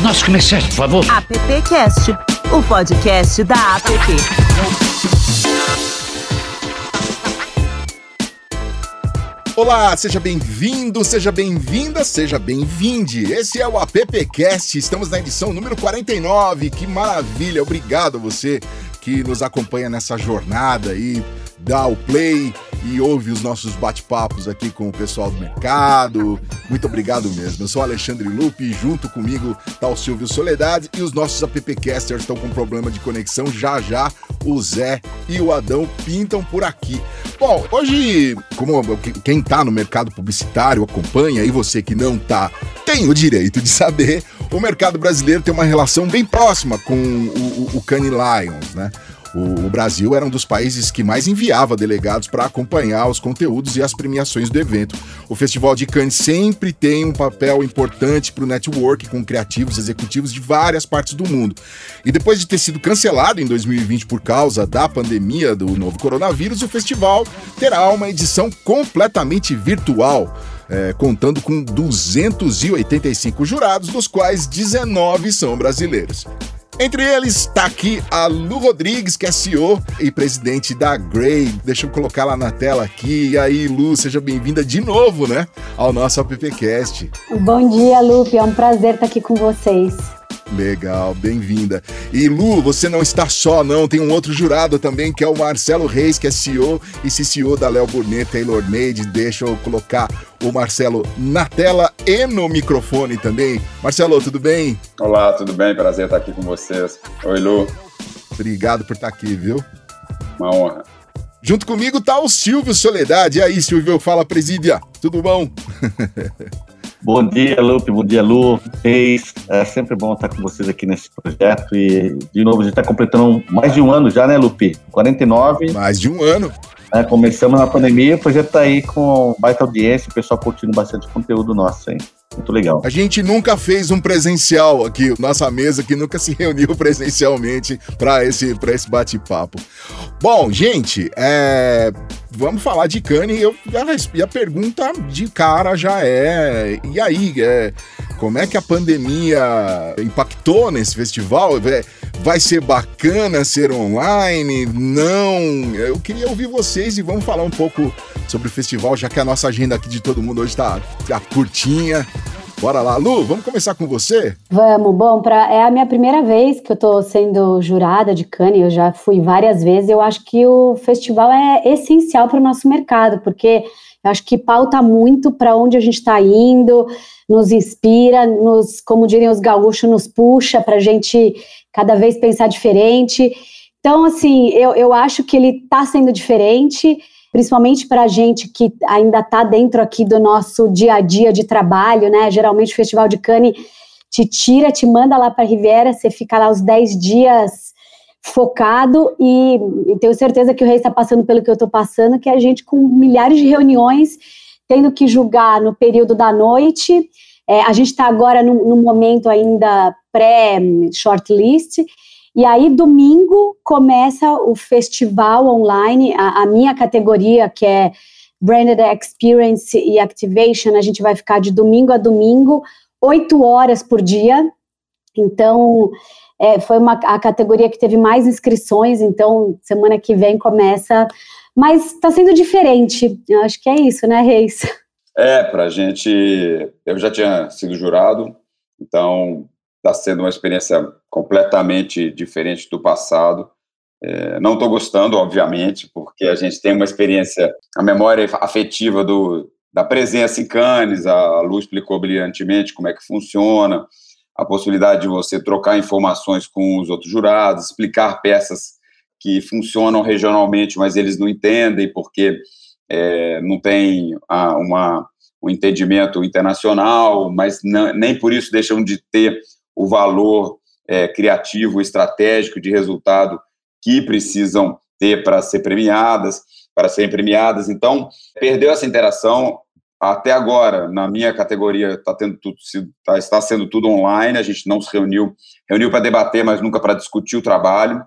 os nossos comerciais, por favor. AppCast, o podcast da App. Olá, seja bem-vindo, seja bem-vinda, seja bem-vinde. Esse é o AppCast, estamos na edição número 49. Que maravilha! Obrigado a você que nos acompanha nessa jornada aí, dá o play e ouve os nossos bate-papos aqui com o pessoal do mercado. Muito obrigado mesmo. Eu sou Alexandre Lupe e junto comigo tá o Silvio Soledade e os nossos appcasters estão com problema de conexão. Já já o Zé e o Adão pintam por aqui. Bom, hoje, como quem tá no mercado publicitário acompanha e você que não tá, tem o direito de saber, o mercado brasileiro tem uma relação bem próxima com o, o, o Lions, né? O, o, Brasil era um dos países que mais enviava delegados para acompanhar os conteúdos e as premiações do evento. O Festival de Cannes sempre tem um papel importante para o network com criativos executivos de várias partes do mundo. E depois de ter sido cancelado em 2020 por causa da pandemia do novo coronavírus, o festival terá uma edição completamente virtual. É, contando com 285 jurados, dos quais 19 são brasileiros. Entre eles está aqui a Lu Rodrigues, que é CEO e presidente da Grey. Deixa eu colocar lá na tela aqui. E aí, Lu, seja bem-vinda de novo, né, ao nosso AppCast. Bom dia, Lupe. É um prazer estar aqui com vocês. Legal, bem-vinda. E Lu, você não está só, não. Tem um outro jurado também, que é o Marcelo Reis, que é CEO e CCO da Léo Burnet Taylor Made. Deixa eu colocar o Marcelo na tela e no microfone também. Marcelo, tudo bem? Olá, tudo bem? Prazer estar aqui com vocês. Oi, Lu. Obrigado por estar aqui, viu? Uma honra. Junto comigo tá o Silvio Soledade. E aí, Silvio, fala, presídia. Tudo bom? Bom dia, Lupe. Bom dia, Lu. Reis. É sempre bom estar com vocês aqui nesse projeto. E, de novo, a gente está completando mais de um ano já, né, Lupe? 49. Mais de um ano. É, começamos na pandemia, o projeto está aí com baita audiência, o pessoal curtindo bastante conteúdo nosso, hein? Muito legal. A gente nunca fez um presencial aqui, nossa mesa que nunca se reuniu presencialmente para esse, esse bate-papo. Bom, gente, é, vamos falar de Cane. Eu, e a pergunta de cara já é: e aí, é, como é que a pandemia impactou nesse festival? É, vai ser bacana ser online? Não? Eu queria ouvir vocês e vamos falar um pouco sobre o festival, já que a nossa agenda aqui de todo mundo hoje está tá curtinha. Bora lá, Lu, vamos começar com você? Vamos, bom, pra, é a minha primeira vez que eu estou sendo jurada de Cannes, eu já fui várias vezes, eu acho que o festival é essencial para o nosso mercado, porque eu acho que pauta muito para onde a gente está indo, nos inspira, nos, como diriam os gaúchos, nos puxa para a gente cada vez pensar diferente. Então, assim, eu, eu acho que ele está sendo diferente principalmente para a gente que ainda está dentro aqui do nosso dia a dia de trabalho, né? Geralmente o Festival de Cannes te tira, te manda lá para a Riviera, você fica lá os 10 dias focado e, e tenho certeza que o Rei está passando pelo que eu estou passando, que é a gente com milhares de reuniões, tendo que julgar no período da noite. É, a gente está agora num, num momento ainda pré-shortlist, e aí, domingo, começa o festival online, a, a, minha categoria, que é Branded Experience e Activation, a gente vai ficar de domingo a domingo, oito horas por dia. Então, é, foi uma, a categoria que teve mais inscrições, então, semana que vem começa. Mas está sendo diferente, eu acho que é isso, né, Reis? É, para a gente, eu já tinha sido jurado, então está sendo uma experiência completamente diferente do passado. É, não estou gostando, obviamente, porque a gente tem uma experiência, a memória afetiva do, da presença em Cannes, a Lu explicou brilhantemente como é que funciona, a possibilidade de você trocar informações com os outros jurados, explicar peças que funcionam regionalmente, mas eles não entendem porque é, não tem a, uma, um entendimento internacional, mas não, nem por isso deixam de ter o valor é, criativo, estratégico de resultado que precisam ter para ser premiadas, para serem premiadas. Então, perdeu essa interação. Até agora, na minha categoria, tá tendo tudo, tá, está sendo tudo online, a gente não se reuniu, reuniu para debater, mas nunca para discutir o trabalho.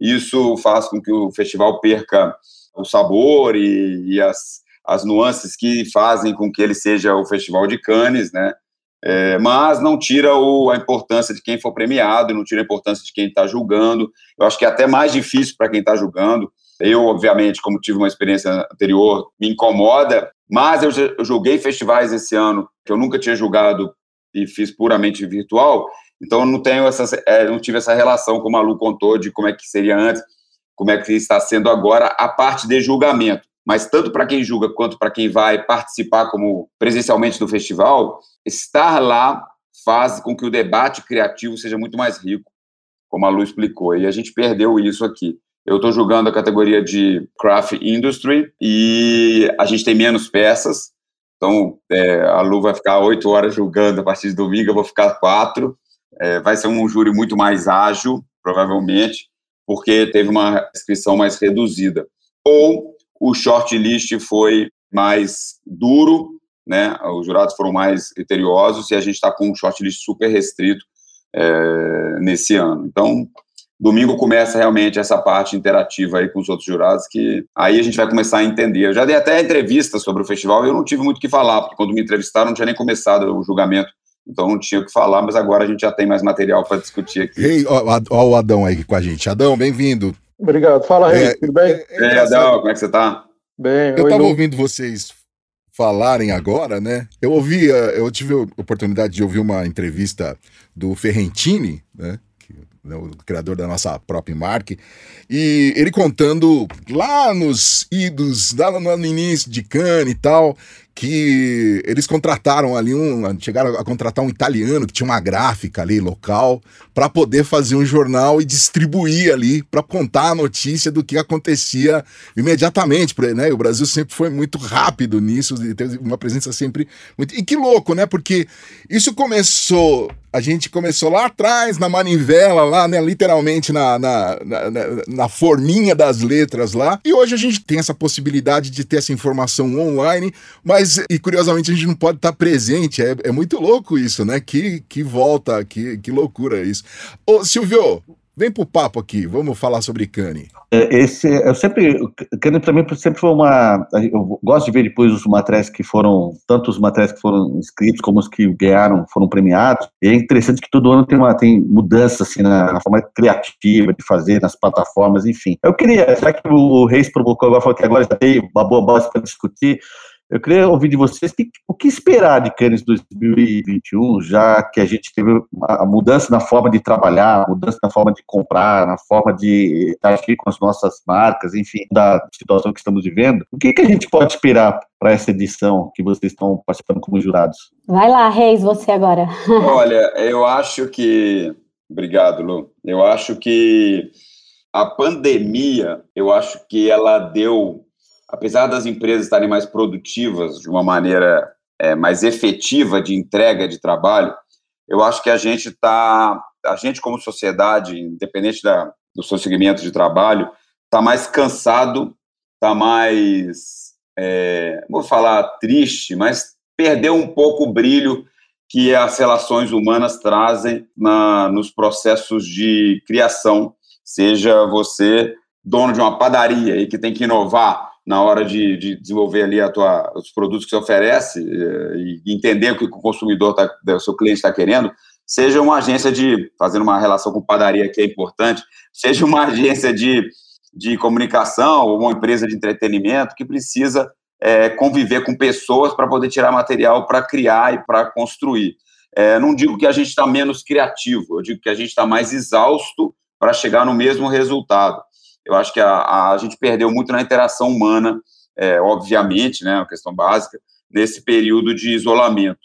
Isso faz com que o festival perca o sabor e, e as, as nuances que fazem com que ele seja o Festival de Cannes, né? É, mas não tira o, a importância de quem for premiado, não tira a importância de quem está julgando. Eu acho que é até mais difícil para quem está julgando. Eu, obviamente, como tive uma experiência anterior, me incomoda, mas eu, eu julguei festivais esse ano que eu nunca tinha julgado e fiz puramente virtual, então eu não tenho essa, é, não tive essa relação como a Lu contou de como é que seria antes, como é que está sendo agora a parte de julgamento. Mas tanto para quem julga quanto para quem vai participar como presencialmente do festival, estar lá faz com que o debate criativo seja muito mais rico, como a Lu explicou. E a gente perdeu isso aqui. Eu estou julgando a categoria de craft industry e a gente tem menos peças. Então, é, a Lu vai ficar oito horas julgando a partir de domingo, eu vou ficar quatro. É, vai ser um júri muito mais ágil, provavelmente, porque teve uma inscrição mais reduzida. Ou o shortlist foi mais duro, né? Os jurados foram mais criteriosos e a gente está com um shortlist super restrito é, nesse ano. Então, domingo começa realmente essa parte interativa aí com os outros jurados, que aí a gente vai começar a entender. Eu já dei até entrevista sobre o festival eu não tive muito o que falar, porque quando me entrevistaram não tinha nem começado o julgamento. Então não tinha o que falar, mas agora a gente já tem mais material para discutir aqui. Ei, ó, ó, o Adão aí com a gente. Adão, bem-vindo. Obrigado. Fala, Rei, é, tudo bem? É, é, Ei, Adão, como é que você tá? Bem, eu estava ouvindo vocês falarem agora, né? Eu ouvi, eu tive a oportunidade de ouvir uma entrevista do Ferrentini, né? Né, o criador da nossa própria marca, e ele contando lá nos idos, lá no início de Cannes e tal, que eles contrataram ali um, chegaram a contratar um italiano que tinha uma gráfica ali local para poder fazer um jornal e distribuir ali para contar a notícia do que acontecia imediatamente, né? O Brasil sempre foi muito rápido nisso teve uma presença sempre muito e que louco, né? Porque isso começou a gente começou lá atrás, na manivela, lá, né? Literalmente na, na, na, na, forminha das letras lá. E hoje a gente tem essa possibilidade de ter essa informação online, mas, e curiosamente, a gente não pode estar presente. É, é muito louco isso, né? Que, que volta, que, que loucura isso. Ô, Silvio, Vem pro papo aqui, vamos falar sobre Cane. É, esse, eu sempre, Cane para mim sempre foi uma, eu gosto de ver depois os materiais que foram, tanto os materiais que foram inscritos como os que ganharam, foram premiados, e é interessante que todo ano tem uma, tem mudança assim na, na forma criativa de fazer, nas plataformas, enfim. Eu queria, já que o Reis provocou agora, falou que agora já tem uma boa base para discutir, eu queria ouvir de vocês que, o que esperar de Cannes 2021, já que a gente teve a mudança na forma de trabalhar, a mudança na forma de comprar, na forma de agir com as nossas marcas, enfim, da situação que estamos vivendo. O que, que a gente pode esperar para essa edição que vocês estão participando como jurados? Vai lá, Reis, você agora. Olha, eu acho que. Obrigado, Lu. Eu acho que a pandemia, eu acho que ela deu apesar das empresas estarem mais produtivas de uma maneira é, mais efetiva de entrega de trabalho, eu acho que a gente está, a gente como sociedade, independente da, do seu segmento de trabalho, está mais cansado, está mais, é, vou falar triste, mas perdeu um pouco o brilho que as relações humanas trazem na, nos processos de criação, seja você dono de uma padaria e que tem que inovar na hora de, de desenvolver ali a tua, os produtos que você oferece eh, e entender o que o consumidor, tá, o seu cliente está querendo, seja uma agência de, fazendo uma relação com padaria que é importante, seja uma agência de, de comunicação ou uma empresa de entretenimento que precisa é, conviver com pessoas para poder tirar material para criar e para construir. É, não digo que a gente está menos criativo, eu digo que a gente está mais exausto para chegar no mesmo resultado. Eu acho que a, a gente perdeu muito na interação humana, é, obviamente, né, uma questão básica, nesse período de isolamento.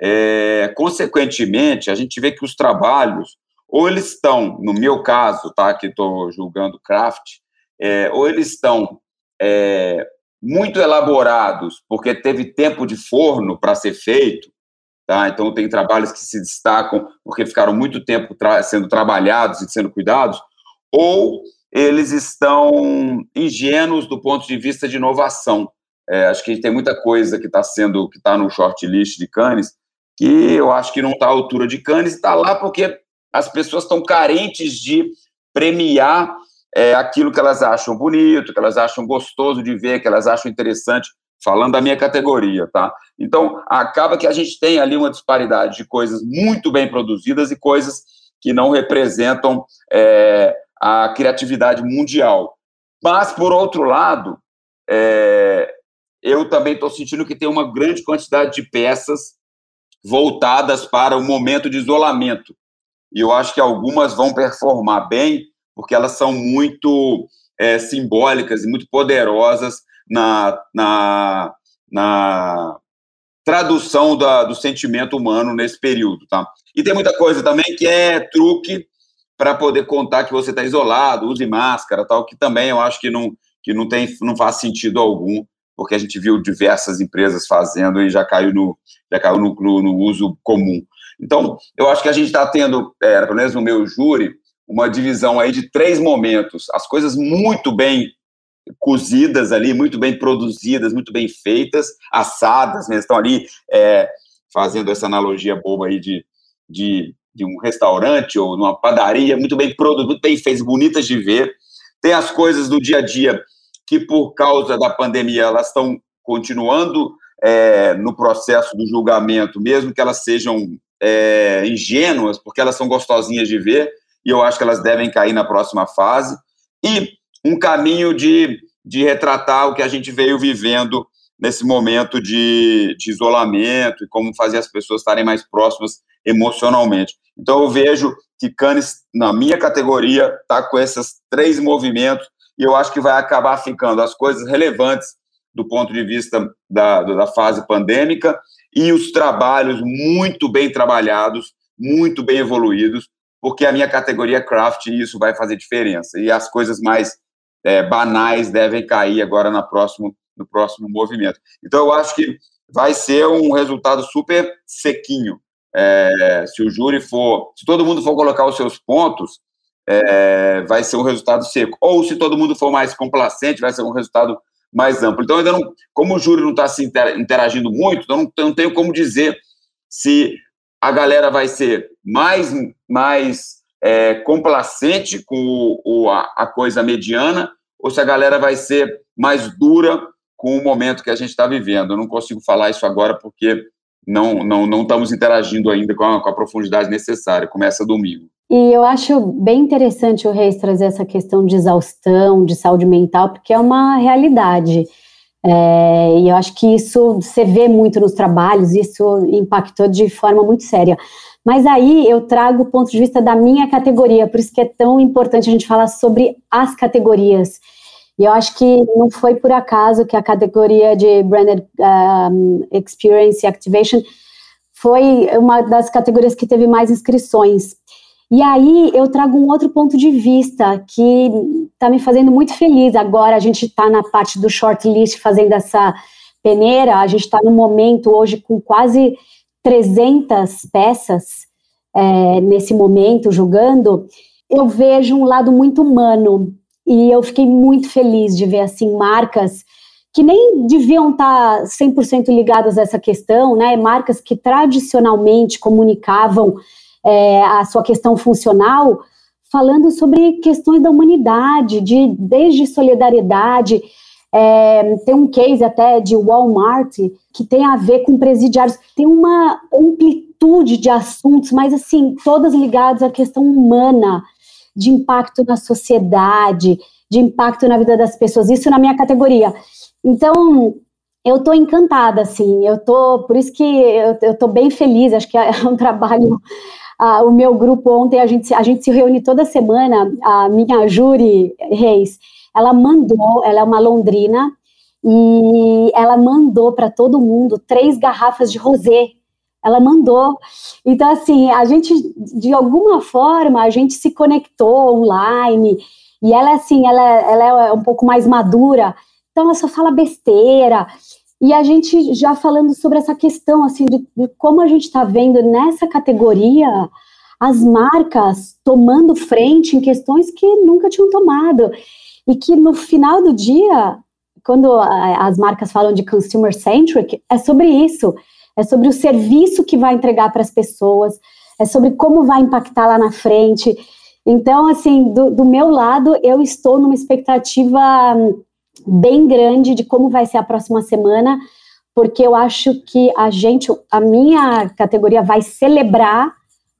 É, consequentemente, a gente vê que os trabalhos, ou eles estão, no meu caso, tá, que estou julgando craft, é, ou eles estão é, muito elaborados, porque teve tempo de forno para ser feito, tá? então tem trabalhos que se destacam porque ficaram muito tempo tra sendo trabalhados e sendo cuidados, ou eles estão ingênuos do ponto de vista de inovação. É, acho que tem muita coisa que está sendo, que está no shortlist de Cannes, que eu acho que não está à altura de Cannes, está lá porque as pessoas estão carentes de premiar é, aquilo que elas acham bonito, que elas acham gostoso de ver, que elas acham interessante falando da minha categoria, tá? Então, acaba que a gente tem ali uma disparidade de coisas muito bem produzidas e coisas que não representam é, a criatividade mundial. Mas, por outro lado, é, eu também estou sentindo que tem uma grande quantidade de peças voltadas para o momento de isolamento. E eu acho que algumas vão performar bem, porque elas são muito é, simbólicas e muito poderosas na, na, na tradução da, do sentimento humano nesse período, tá? E tem muita coisa também que é truque para poder contar que você está isolado, use máscara, tal, que também eu acho que não, que não tem, não faz sentido algum, porque a gente viu diversas empresas fazendo e já caiu no, já caiu no, no, no uso comum. Então, eu acho que a gente está tendo, é, pelo menos no meu júri, uma divisão aí de três momentos. As coisas muito bem cozidas ali, muito bem produzidas, muito bem feitas, assadas, né? estão ali é, fazendo essa analogia boba aí de, de, de, um restaurante ou numa padaria, muito bem produzidas, muito bem feitas, bonitas de ver. Tem as coisas do dia a dia que, por causa da pandemia, elas estão continuando é, no processo do julgamento, mesmo que elas sejam é, ingênuas, porque elas são gostosinhas de ver, e eu acho que elas devem cair na próxima fase. E um caminho de, de retratar o que a gente veio vivendo nesse momento de, de isolamento e como fazer as pessoas estarem mais próximas emocionalmente. Então, eu vejo que Cannes, na minha categoria, está com esses três movimentos e eu acho que vai acabar ficando as coisas relevantes do ponto de vista da, da fase pandêmica e os trabalhos muito bem trabalhados, muito bem evoluídos, porque a minha categoria é craft isso vai fazer diferença. E as coisas mais é, banais devem cair agora na próximo, no próximo movimento. Então, eu acho que vai ser um resultado super sequinho. É, se o júri for, se todo mundo for colocar os seus pontos, é, vai ser um resultado seco. Ou se todo mundo for mais complacente, vai ser um resultado mais amplo. Então, ainda não, como o júri não está se interagindo muito, então não, não tenho como dizer se a galera vai ser mais, mais é, complacente com o, o, a, a, coisa mediana ou se a galera vai ser mais dura com o momento que a gente está vivendo. Eu não consigo falar isso agora porque não, não, não estamos interagindo ainda com a, com a profundidade necessária. Começa domingo. E eu acho bem interessante o Reis trazer essa questão de exaustão, de saúde mental, porque é uma realidade. É, e eu acho que isso você vê muito nos trabalhos, isso impactou de forma muito séria. Mas aí eu trago o ponto de vista da minha categoria, por isso que é tão importante a gente falar sobre as categorias. E eu acho que não foi por acaso que a categoria de Branded um, Experience Activation foi uma das categorias que teve mais inscrições. E aí eu trago um outro ponto de vista que está me fazendo muito feliz. Agora a gente está na parte do shortlist fazendo essa peneira, a gente está no momento hoje com quase 300 peças é, nesse momento jogando, eu vejo um lado muito humano e eu fiquei muito feliz de ver assim marcas que nem deviam estar 100% ligadas a essa questão, né? Marcas que tradicionalmente comunicavam é, a sua questão funcional, falando sobre questões da humanidade, de desde solidariedade, é, tem um case até de Walmart que tem a ver com presidiários. Tem uma amplitude de assuntos, mas assim, todas ligadas à questão humana, de impacto na sociedade, de impacto na vida das pessoas. Isso na minha categoria. Então, eu estou encantada, assim, eu tô, por isso que eu, estou bem feliz, acho que é um trabalho, ah, o meu grupo ontem, a gente, a gente se reúne toda semana, a minha júri, Reis, ela mandou, ela é uma londrina, e ela mandou para todo mundo três garrafas de rosé. Ela mandou. Então, assim, a gente, de alguma forma, a gente se conectou online, e ela, assim, ela, ela é um pouco mais madura, então ela só fala besteira. E a gente já falando sobre essa questão, assim, de, de como a gente está vendo nessa categoria as marcas tomando frente em questões que nunca tinham tomado e que no final do dia, quando as marcas falam de consumer centric, é sobre isso, é sobre o serviço que vai entregar para as pessoas, é sobre como vai impactar lá na frente. Então, assim, do, do meu lado, eu estou numa expectativa bem grande de como vai ser a próxima semana, porque eu acho que a gente, a minha categoria vai celebrar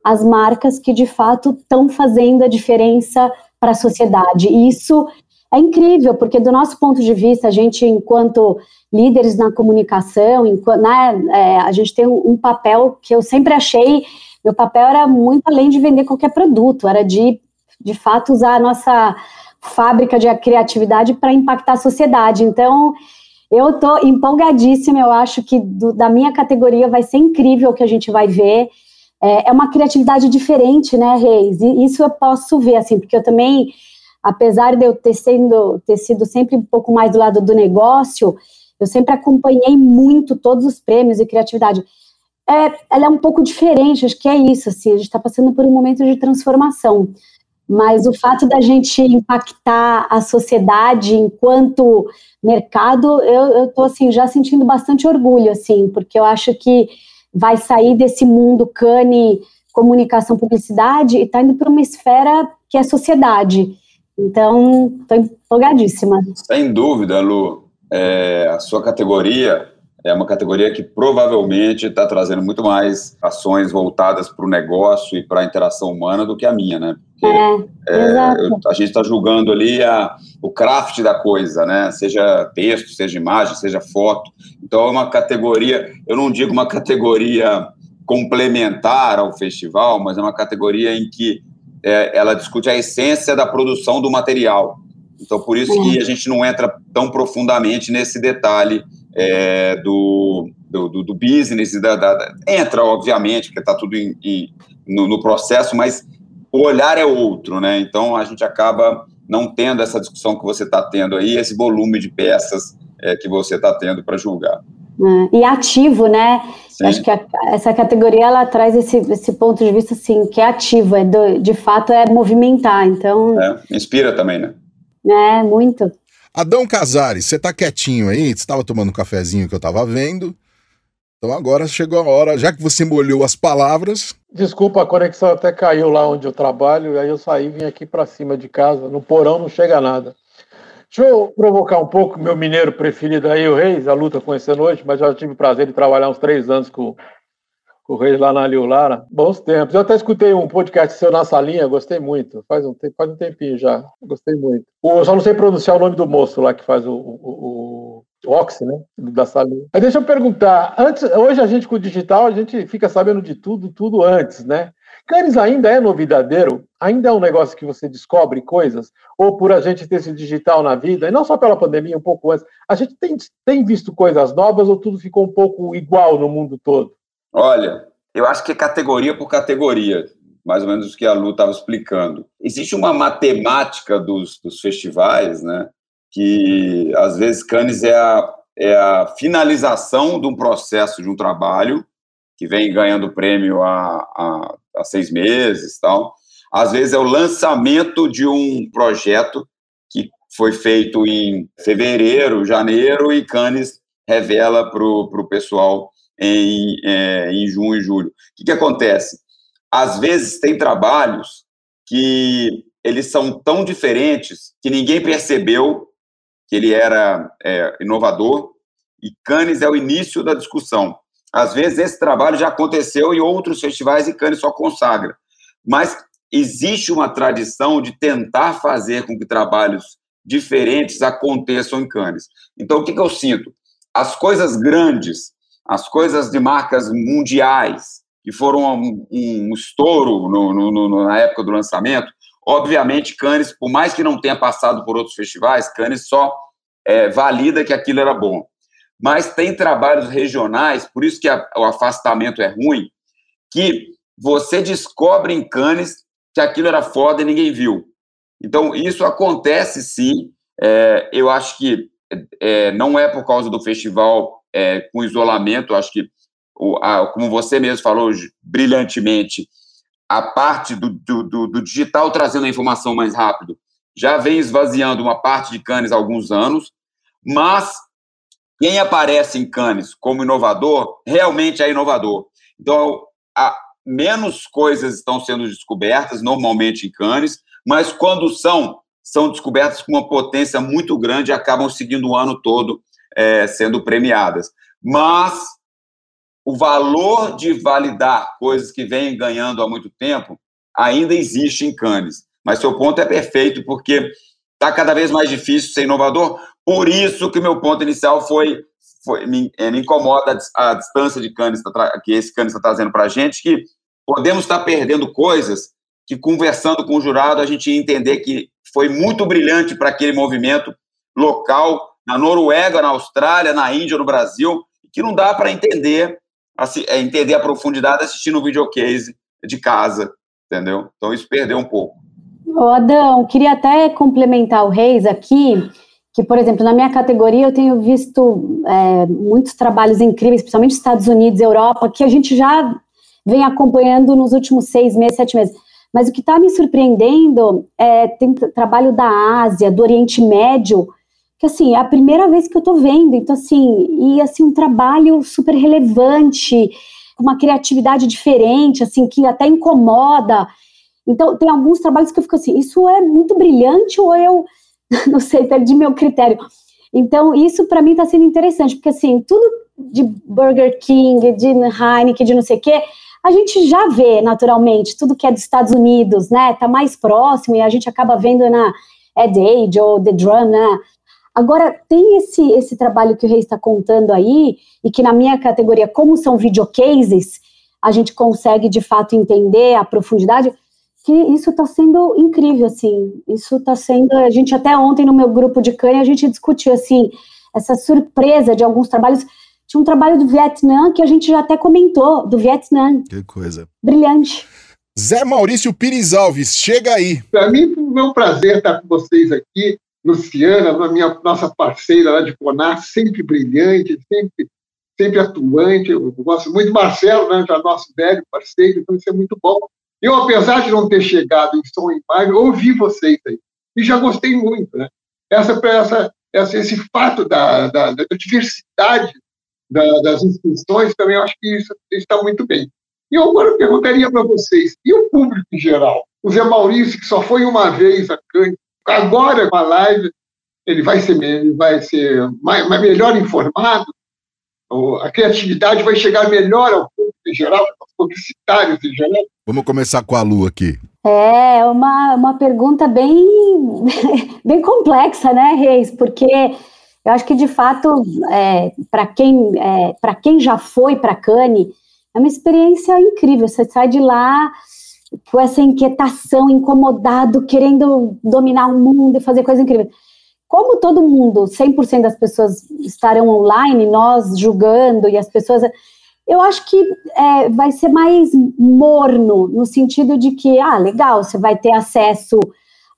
as marcas que de fato estão fazendo a diferença para a sociedade. E isso é incrível, porque do nosso ponto de vista, a gente, enquanto líderes na comunicação, enquanto, né, é, a gente tem um, um papel que eu sempre achei, meu papel era muito além de vender qualquer produto, era de, de fato, usar a nossa fábrica de criatividade para impactar a sociedade. Então, eu estou empolgadíssima, eu acho que do, da minha categoria vai ser incrível o que a gente vai ver. É, é, uma criatividade diferente, né, Reis? E isso eu posso ver, assim, porque eu também, apesar de eu ter, sendo, ter sido sempre um pouco mais do lado do negócio, eu sempre acompanhei muito todos os prêmios e criatividade. É, ela é um pouco diferente, acho que é isso, assim, a gente está passando por um momento de transformação mas o fato da gente impactar a sociedade enquanto mercado, eu estou assim já sentindo bastante orgulho, assim, porque eu acho que vai sair desse mundo cane comunicação publicidade e está indo para uma esfera que é sociedade. Então, estou empolgadíssima. Sem dúvida, Lu. É, a sua categoria é uma categoria que provavelmente está trazendo muito mais ações voltadas para o negócio e para a interação humana do que a minha, né? Porque é, é, eu, a gente está julgando ali a, o craft da coisa, né? Seja texto, seja imagem, seja foto. Então é uma categoria, eu não digo uma categoria complementar ao festival, mas é uma categoria em que é, ela discute a essência da produção do material. Então por isso que a gente não entra tão profundamente nesse detalhe é, do, do, do, business, da, da, entra, obviamente, porque está tudo em, em, no, no, processo, mas o olhar é outro, né? Então a gente acaba não tendo essa discussão que você está tendo aí, esse volume de peças é, que você está tendo para julgar. É, e ativo, né? Sim. Acho que a, essa categoria ela traz esse, esse ponto de vista assim, que é ativo, é do, de fato é movimentar. Então. É, inspira também, né? É, muito. Adão Casares, você tá quietinho aí? Você estava tomando um cafezinho que eu estava vendo. Então agora chegou a hora, já que você molhou as palavras. Desculpa, a conexão até caiu lá onde eu trabalho, e aí eu saí e vim aqui para cima de casa. No porão não chega nada. Deixa eu provocar um pouco meu mineiro preferido aí, o Reis, a luta com esse noite, mas já tive o prazer de trabalhar uns três anos com, com o Reis lá na Liu Lara. Bons tempos. Eu até escutei um podcast seu na salinha, gostei muito. Faz um, faz um tempinho já. Gostei muito. Eu só não sei pronunciar o nome do moço lá que faz o, o, o Oxy, né? Da salinha. Mas deixa eu perguntar. Antes, hoje a gente com o digital, a gente fica sabendo de tudo, tudo antes, né? Canis ainda é novidadeiro? Ainda é um negócio que você descobre coisas? Ou por a gente ter esse digital na vida, e não só pela pandemia, um pouco antes, a gente tem, tem visto coisas novas ou tudo ficou um pouco igual no mundo todo? Olha, eu acho que é categoria por categoria, mais ou menos o que a Lu estava explicando. Existe uma matemática dos, dos festivais, né? Que às vezes Cannes é a, é a finalização de um processo de um trabalho que vem ganhando prêmio há, há, há seis meses tal. Às vezes é o lançamento de um projeto que foi feito em fevereiro, janeiro, e Cannes revela para o pessoal em, é, em junho e julho. O que, que acontece? Às vezes tem trabalhos que eles são tão diferentes que ninguém percebeu que ele era é, inovador, e Cannes é o início da discussão. Às vezes esse trabalho já aconteceu em outros festivais e Cannes só consagra. Mas existe uma tradição de tentar fazer com que trabalhos diferentes aconteçam em Cannes. Então, o que, que eu sinto? As coisas grandes as coisas de marcas mundiais, que foram um, um estouro no, no, no, na época do lançamento, obviamente Cannes, por mais que não tenha passado por outros festivais, Cannes só é, valida que aquilo era bom. Mas tem trabalhos regionais, por isso que a, o afastamento é ruim, que você descobre em Cannes que aquilo era foda e ninguém viu. Então, isso acontece sim. É, eu acho que é, não é por causa do festival é, com isolamento, acho que, o, a, como você mesmo falou brilhantemente, a parte do, do, do, do, digital trazendo a informação mais rápido já vem esvaziando uma parte de Cannes há alguns anos, mas quem aparece em Cannes como inovador realmente é inovador. Então, a, menos coisas estão sendo descobertas normalmente em Cannes, mas quando são, são descobertas com uma potência muito grande e acabam seguindo o ano todo é, sendo premiadas. Mas o valor de validar coisas que vêm ganhando há muito tempo ainda existe em Cannes. Mas seu ponto é perfeito, porque está cada vez mais difícil ser inovador. Por isso que meu ponto inicial foi, foi me, é, me incomoda a, a, distância de Cannes tá que esse Cannes está trazendo para a gente, que podemos estar perdendo coisas que, conversando com o jurado, a gente ia entender que foi muito brilhante para aquele movimento local, na Noruega, na Austrália, na Índia, no Brasil, que não dá para entender, assim, é, entender a profundidade assistindo o videocase de casa, entendeu? Então isso perdeu um pouco. Ô Adão, queria até complementar o Reis aqui, que, por exemplo, na minha categoria eu tenho visto é, muitos trabalhos incríveis, principalmente Estados Unidos, Europa, que a gente já vem acompanhando nos últimos seis meses, sete meses. Mas o que está me surpreendendo é tem trabalho da Ásia, do Oriente Médio, que assim, é a primeira vez que eu estou vendo. Então, assim, e assim, um trabalho super relevante, uma criatividade diferente, assim, que até incomoda. Então, tem alguns trabalhos que eu fico assim, isso é muito brilhante ou eu, não sei, perdi meu critério. Então, isso para mim está sendo interessante, porque assim, tudo de Burger King, de Heineken, de não sei o quê, a gente já vê naturalmente tudo que é dos Estados Unidos, né? Tá mais próximo e a gente acaba vendo na Ed Age ou The Drum, né? Agora, tem esse, esse trabalho que o Rei está contando aí, e que na minha categoria, como são videocases, a gente consegue de fato entender a profundidade, que isso está sendo incrível, assim. Isso está sendo. A gente até ontem no meu grupo de canha, a gente discutiu assim, essa surpresa de alguns trabalhos tinha um trabalho do Vietnã que a gente já até comentou, do Vietnã. Que coisa. Brilhante. Zé Maurício Pires Alves, chega aí. Para mim foi um prazer estar com vocês aqui. Luciana, minha, nossa parceira lá de Conar, sempre brilhante, sempre, sempre atuante. Eu gosto muito. Marcelo, né, já nosso velho parceiro, então isso é muito bom. Eu, apesar de não ter chegado em som e imagem, ouvi vocês aí. E já gostei muito. Né? Essa, essa, essa, esse fato da, da, da diversidade da, das inscrições, também acho que isso está muito bem. E eu agora perguntaria para vocês, e o público em geral? O Zé Maurício, que só foi uma vez a Cannes, agora com a live, ele vai ser, ele vai ser mais, mais melhor informado, a criatividade vai chegar melhor ao público em geral, aos publicitários em geral? Vamos começar com a Lu aqui. É uma, uma pergunta bem, bem complexa, né, Reis? Porque eu acho que, de fato, é, para quem, é, quem já foi para Cannes, é uma experiência incrível. Você sai de lá com essa inquietação, incomodado, querendo dominar o mundo e fazer coisas incríveis. Como todo mundo, 100% das pessoas estarão online, nós julgando e as pessoas. Eu acho que é, vai ser mais morno, no sentido de que, ah, legal, você vai ter acesso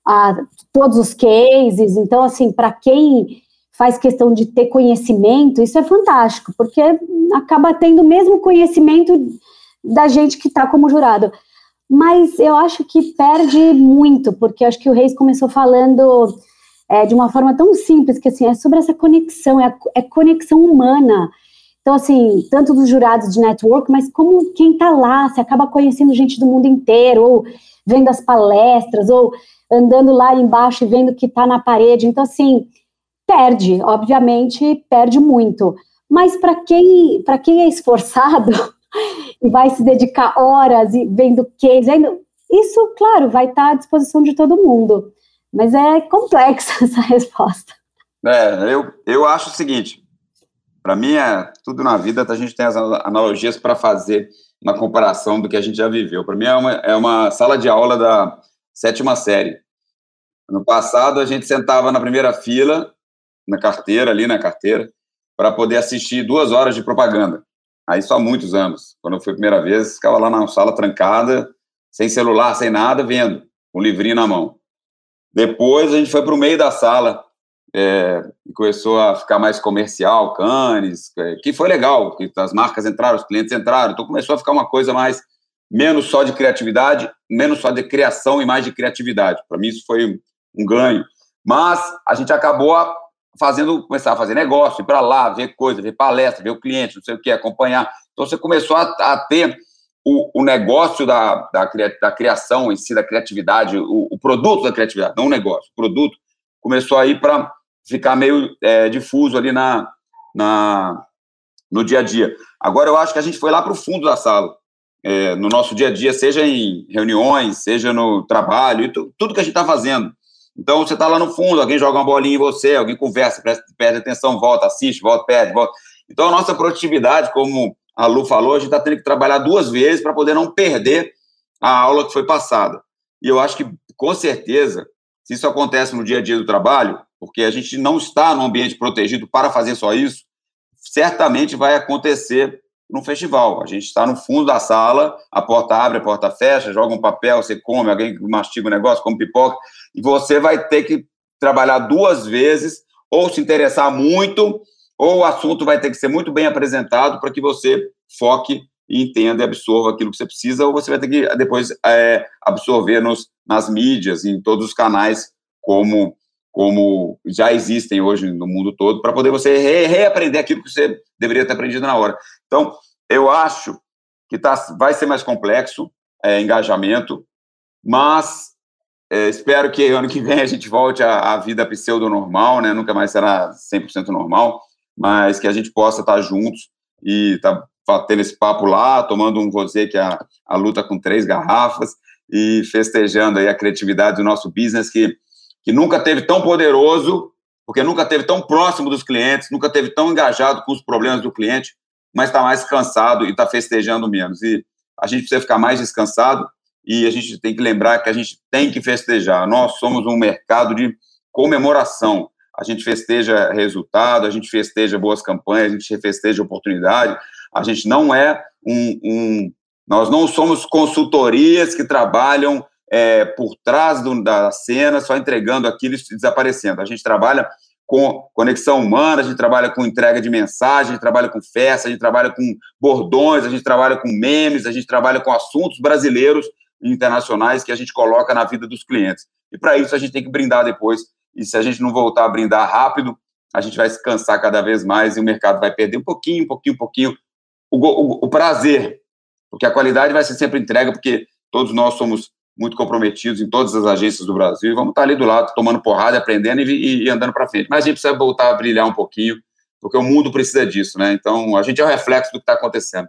a todos os cases. Então, assim, para quem faz questão de ter conhecimento, isso é fantástico, porque acaba tendo o mesmo conhecimento da gente que está como jurado. Mas eu acho que perde muito, porque acho que o Reis começou falando é, de uma forma tão simples, que assim, é sobre essa conexão, é, é conexão humana. Então, assim, tanto dos jurados de network, mas como quem está lá, você acaba conhecendo gente do mundo inteiro, ou vendo as palestras, ou andando lá embaixo e vendo o que está na parede. Então, assim, perde, obviamente, perde muito. Mas para quem, quem é esforçado e vai se dedicar horas e vendo case, isso, claro, vai estar à disposição de todo mundo. Mas é complexa essa resposta. É, eu, eu acho o seguinte: para mim, é, tudo na vida a gente tem as analogias para fazer uma comparação do que a gente já viveu. Para mim, é uma, é uma sala de aula da sétima série. No passado, a gente sentava na primeira fila na carteira, ali na carteira, para poder assistir duas horas de propaganda. Aí só há muitos anos. Quando eu fui a primeira vez, ficava lá na sala trancada, sem celular, sem nada, vendo, com um livrinho na mão. Depois a gente foi para o meio da sala é, e começou a ficar mais comercial, canes, é, que foi legal, que as marcas entraram, os clientes entraram, então começou a ficar uma coisa mais, menos só de criatividade, menos só de criação e mais de criatividade. Para mim isso foi um ganho. Mas a gente acabou fazendo, começar a fazer negócio, ir para lá, ver coisa, ver palestra, ver o cliente, não sei o que, acompanhar. Então você começou a, a ter o, o negócio da, da, da, criação em si, da criatividade, o, o, produto da criatividade, não o negócio, o produto, começou a ir para ficar meio é, difuso ali na, na, no dia a dia. Agora, eu acho que a gente foi lá para o fundo da sala, é, no nosso dia a dia, seja em reuniões, seja no trabalho, tudo que a gente está fazendo. Então, você está lá no fundo, alguém joga uma bolinha em você, alguém conversa, presta, perde atenção, volta, assiste, volta, perde, volta. Então, a nossa produtividade, como a Lu falou, a gente está tendo que trabalhar duas vezes para poder não perder a aula que foi passada. E eu acho que, com certeza, se isso acontece no dia a dia do trabalho, porque a gente não está num ambiente protegido para fazer só isso, certamente vai acontecer no festival. A gente está no fundo da sala, a porta abre, a porta fecha, joga um papel, você come, alguém mastiga o um negócio, come pipoca, e você vai ter que trabalhar duas vezes, ou se interessar muito, ou o assunto vai ter que ser muito bem apresentado para que você foque e entenda e absorva aquilo que você precisa, ou você vai ter que depois é, absorver nos, nas mídias, em todos os canais, como, como já existem hoje no mundo todo, para poder você re reaprender aquilo que você deveria ter aprendido na hora. Então, eu acho que tá, vai ser mais complexo é, engajamento, mas é, espero que ano que vem a gente volte à, vida pseudo-normal, né? nunca mais será 100% normal, mas que a gente possa estar juntos e estar tá tendo esse papo lá, tomando um rosé que a, a luta com três garrafas e festejando aí a criatividade do nosso business que, que nunca teve tão poderoso, porque nunca teve tão próximo dos clientes, nunca teve tão engajado com os problemas do cliente, mas está mais cansado e está festejando menos. E a gente precisa ficar mais descansado e a gente tem que lembrar que a gente tem que festejar. Nós somos um mercado de comemoração a gente festeja resultado, a gente festeja boas campanhas, a gente festeja oportunidade. A gente não é um, um nós não somos consultorias que trabalham é, por trás do, da cena, só entregando aquilo e desaparecendo. A gente trabalha com conexão humana, a gente trabalha com entrega de mensagem, a gente trabalha com festa, a gente trabalha com bordões, a gente trabalha com memes, a gente trabalha com assuntos brasileiros e internacionais que a gente coloca na vida dos clientes. E para isso a gente tem que brindar depois e se a gente não voltar a brindar rápido, a gente vai se cansar cada vez mais e o mercado vai perder um pouquinho, um pouquinho, um pouquinho o, o, o prazer, porque a qualidade vai ser sempre entrega, porque todos nós somos muito comprometidos em todas as agências do Brasil vamos estar ali do lado, tomando porrada, aprendendo e, e, andando para frente. Mas a gente precisa voltar a brilhar um pouquinho, porque o mundo precisa disso, né? Então, a gente é o reflexo do que está acontecendo.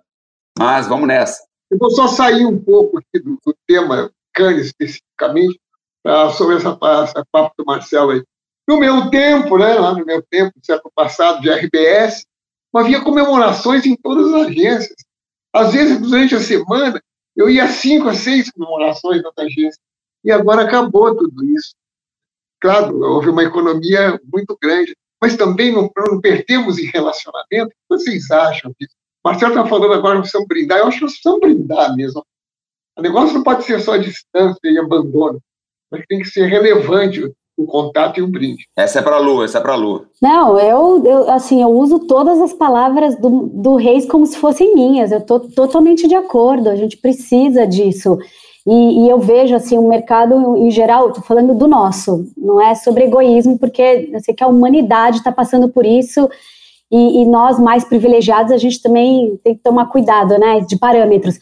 Mas vamos nessa. Eu vou só sair um pouco aqui do, do tema Cannes especificamente, ah, sobre essa, essa papo do Marcelo aí. No meu tempo, né, lá no meu tempo, no século passado, de RBS, havia comemorações em todas as agências. Às vezes, durante a semana, eu ia cinco a seis comemorações nas agências. E agora acabou tudo isso. Claro, houve uma economia muito grande, mas também não, não perdemos em relacionamento. O que vocês acham disso? Marcelo está falando agora que precisamos brindar. Eu acho que precisamos brindar mesmo. O negócio não pode ser só distância e abandono mas tem que ser relevante o contato e o brinde. Essa é para a Lu, essa é para a Lu. Não, eu, eu, assim, eu uso todas as palavras do, do Reis como se fossem minhas, eu estou totalmente de acordo, a gente precisa disso. E, e eu vejo, assim, o mercado em geral, estou falando do nosso, não é sobre egoísmo, porque eu sei que a humanidade está passando por isso, e, e, nós mais privilegiados, a gente também tem que tomar cuidado, né, de parâmetros.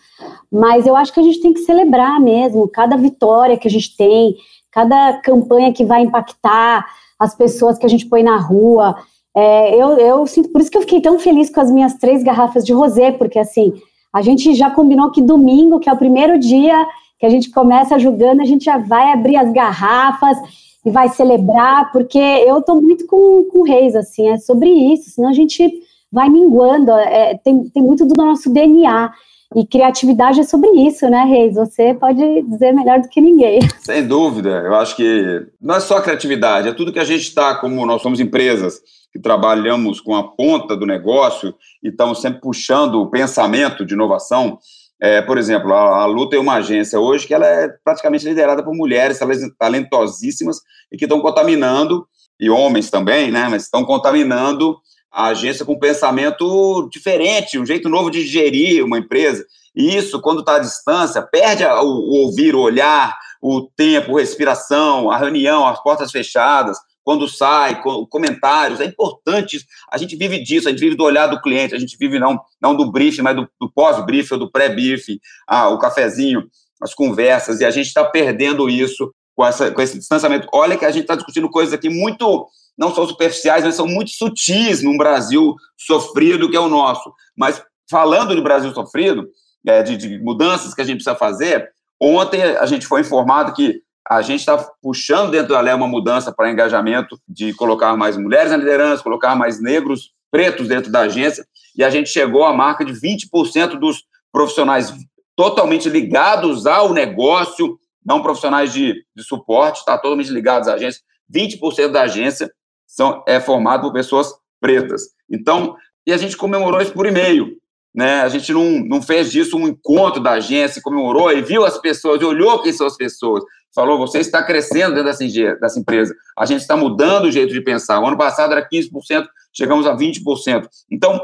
Mas eu acho que a gente tem que celebrar mesmo cada vitória que a gente tem, cada campanha que vai impactar as pessoas que a gente põe na rua. É, eu, eu sinto, por isso que eu fiquei tão feliz com as minhas três garrafas de rosé, porque assim, a gente já combinou que domingo, que é o primeiro dia que a gente começa julgando, a gente já vai abrir as garrafas e vai celebrar, porque eu estou muito com, com o Reis, assim, é sobre isso, senão a gente vai minguando, é, tem, tem muito do nosso DNA. E criatividade é sobre isso, né, Reis? Você pode dizer melhor do que ninguém. Sem dúvida. Eu acho que não é só criatividade, é tudo que a gente está, como nós somos empresas que trabalhamos com a ponta do negócio e estamos sempre puxando o pensamento de inovação. É, por exemplo, a, a Lu tem uma agência hoje que ela é praticamente liderada por mulheres talentosíssimas e que estão contaminando, e homens também, né, mas estão contaminando a agência com um pensamento diferente, um jeito novo de gerir uma empresa. E isso, quando está à distância, perde o, o ouvir, o olhar, o tempo, a respiração, a reunião, as portas fechadas. quando sai, com, comentários, é importante. A gente vive disso, a gente vive do olhar do cliente, a gente vive não, não do briefing, mas do, pós-briefing do pré-briefing, ah, o cafezinho, as conversas, e a gente está perdendo isso com, essa, com esse distanciamento. Olha que a gente está discutindo coisas aqui muito, não são superficiais, mas são muito sutis num Brasil sofrido que é o nosso. Mas falando de Brasil sofrido, é, de, de mudanças que a gente precisa fazer, ontem a gente foi informado que a gente está puxando dentro da lei uma mudança para engajamento de colocar mais mulheres na liderança, colocar mais negros, pretos dentro da agência, e a gente chegou à marca de 20% dos profissionais totalmente ligados ao negócio, não profissionais de, de suporte, está totalmente ligados à agência. 20% da agência são, é formado por pessoas pretas. Então, e a gente comemorou isso por e-mail. Né? A gente não, não fez disso um encontro da agência, comemorou e viu as pessoas, olhou quem são as pessoas. Falou, você está crescendo dentro dessa, dessa empresa. A gente está mudando o jeito de pensar. O ano passado era 15%, chegamos a 20%. Então,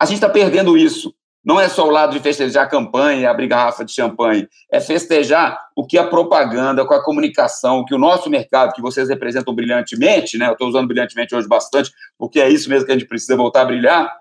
a gente está perdendo isso. Não é só o lado de festejar a campanha e abrir garrafa de champanhe, é festejar o que a propaganda, com a comunicação, que o nosso mercado, que vocês representam brilhantemente, né? Eu estou usando brilhantemente hoje bastante, porque é isso mesmo que a gente precisa voltar a brilhar.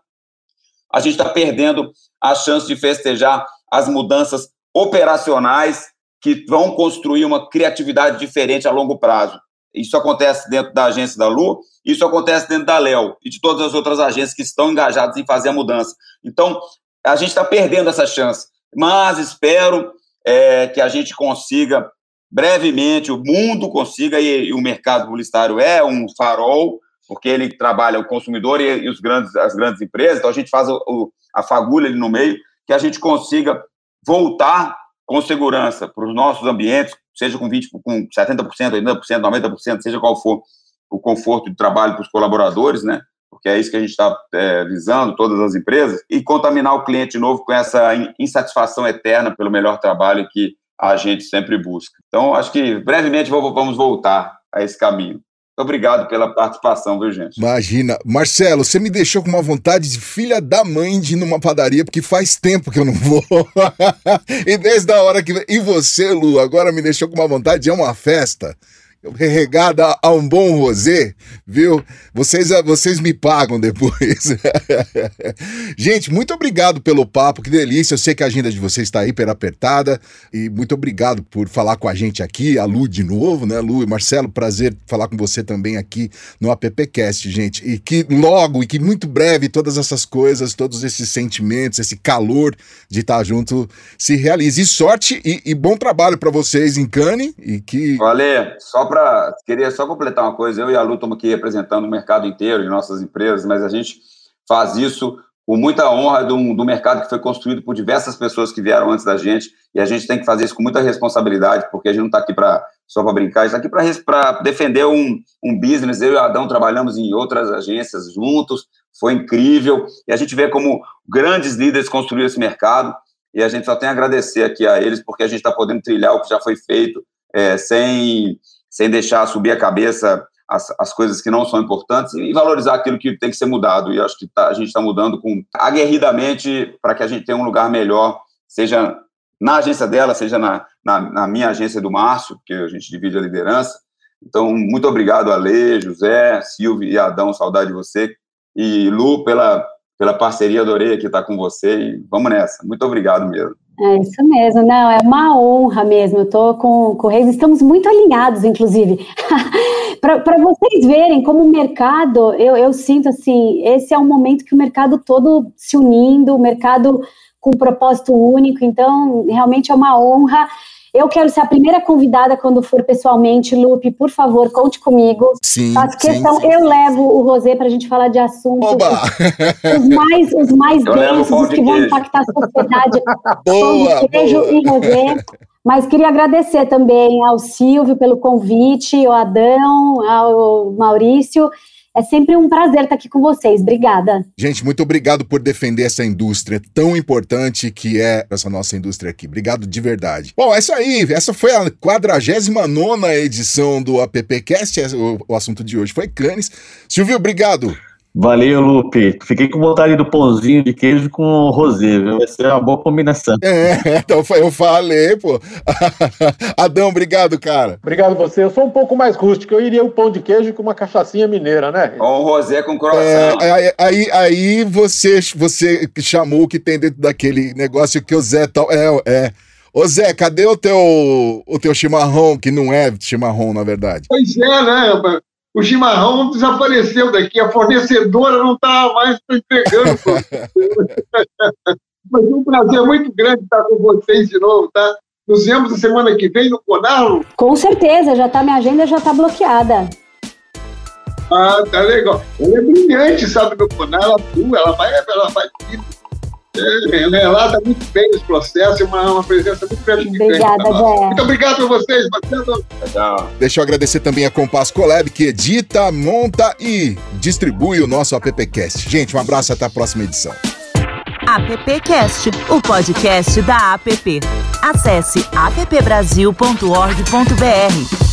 A gente está perdendo a chance de festejar as mudanças operacionais que vão construir uma criatividade diferente a longo prazo. Isso acontece dentro da agência da Lu, isso acontece dentro da Léo e de todas as outras agências que estão engajadas em fazer a mudança. Então, a gente está perdendo essa chance. Mas espero é, que a gente consiga brevemente, o mundo consiga, e, e, o mercado publicitário é um farol, porque ele trabalha o consumidor e, e os grandes, as grandes empresas, então a gente faz o, o, a fagulha ali no meio, que a gente consiga voltar com segurança para os nossos ambientes, seja com 20%, com 70%, 80%, 90%, seja qual for o conforto de trabalho para os colaboradores, né? Porque é isso que a gente está é, visando, todas as empresas, e contaminar o cliente novo com essa insatisfação eterna pelo melhor trabalho que a gente sempre busca. Então, acho que brevemente vamos voltar a esse caminho. Muito obrigado pela participação, viu, gente? Imagina. Marcelo, você me deixou com uma vontade de filha da mãe de ir numa padaria, porque faz tempo que eu não vou. e desde a hora que. E você, Lu, agora me deixou com uma vontade a uma festa regada a um bom rosé, viu? Vocês, vocês me pagam depois. Gente, muito obrigado pelo papo, que delícia. Eu sei que a agenda de vocês está hiper apertada e muito obrigado por falar com a gente aqui, a Lu de novo, né? Lu e Marcelo, prazer falar com você também aqui no AppCast, gente. E que logo e que muito breve todas essas coisas, todos esses sentimentos, esse calor de estar junto se realize. E sorte e, e bom trabalho para vocês em Cane e que. Valeu, só para para. Queria só completar uma coisa. Eu e a Lu estamos aqui representando o mercado inteiro de nossas empresas, mas a gente faz isso com muita honra do, do mercado que foi construído por diversas pessoas que vieram antes da gente, e a gente tem que fazer isso com muita responsabilidade, porque a gente não está aqui para só para brincar, está aqui para defender um, um business. Eu e o Adão trabalhamos em outras agências juntos, foi incrível, e a gente vê como grandes líderes construíram esse mercado, e a gente só tem a agradecer aqui a eles, porque a gente está podendo trilhar o que já foi feito, é, sem sem deixar subir a cabeça as, as coisas que não são importantes e valorizar aquilo que tem que ser mudado. E acho que tá, a gente está mudando com aguerridamente para que a gente tenha um lugar melhor, seja na agência dela, seja na, na, na, minha agência do Márcio, que a gente divide a liderança. Então, muito obrigado, Ale, José, Silvio e Adão, saudade de você. E Lu, pela, pela parceria, adorei aqui estar com você e vamos nessa. Muito obrigado mesmo. É isso mesmo, não, é uma honra mesmo. Eu estou com, com o Reis, estamos muito alinhados, inclusive. Para vocês verem como o mercado, eu, eu sinto assim, esse é um momento que o mercado todo se unindo, o mercado com um propósito único, então realmente é uma honra. Eu quero ser a primeira convidada quando for pessoalmente. Lupe, por favor, conte comigo. Sim. Faço questão, sim, sim. eu levo o Rosé para a gente falar de assuntos Oba! os mais, os mais densos, os que vão impactar a sociedade. Boa, de queijo boa. e rosé. Mas queria agradecer também ao Silvio pelo convite, ao Adão, ao Maurício. É sempre um prazer estar aqui com vocês. Obrigada. Gente, muito obrigado por defender essa indústria tão importante que é essa nossa indústria aqui. Obrigado de verdade. Bom, é isso aí. Essa foi a 49 edição do AppCast. O, o assunto de hoje foi Cannes. Silvio, obrigado. Valeu, Lupe. Fiquei com vontade do pãozinho de queijo com o rosé, viu? Vai ser uma boa combinação. É, então eu falei, pô. Adão, obrigado, cara. Obrigado você. Eu sou um pouco mais rústico. Eu iria o pão de queijo com uma cachaçinha mineira, né? Ou um rosé com croissant. É, aí, aí, aí você, você chamou o que tem dentro daquele negócio que o Zé tal. É, é. Ô Zé, cadê o teu, o teu chimarrão, que não é chimarrão, na verdade? Pois é, né? O chimarrão desapareceu daqui, a fornecedora não está mais entregando. Mas é um prazer muito grande estar com vocês de novo, tá? Nos vemos a semana que vem no Conarlo? Com certeza, já tá, minha agenda já está bloqueada. Ah, tá legal. Ela é brilhante, sabe, no Conar, ela atua, ela vai, ela vai é, relata muito bem esse processo, é uma, uma presença muito gratificante. Obrigada, Zé. Muito obrigado a vocês, Marcelo. Tchau. Deixa eu agradecer também a Compass Collab, que edita, monta e distribui o nosso AppCast. Gente, um abraço até a próxima edição. AppCast, o podcast da App. Acesse appbrasil.org.br.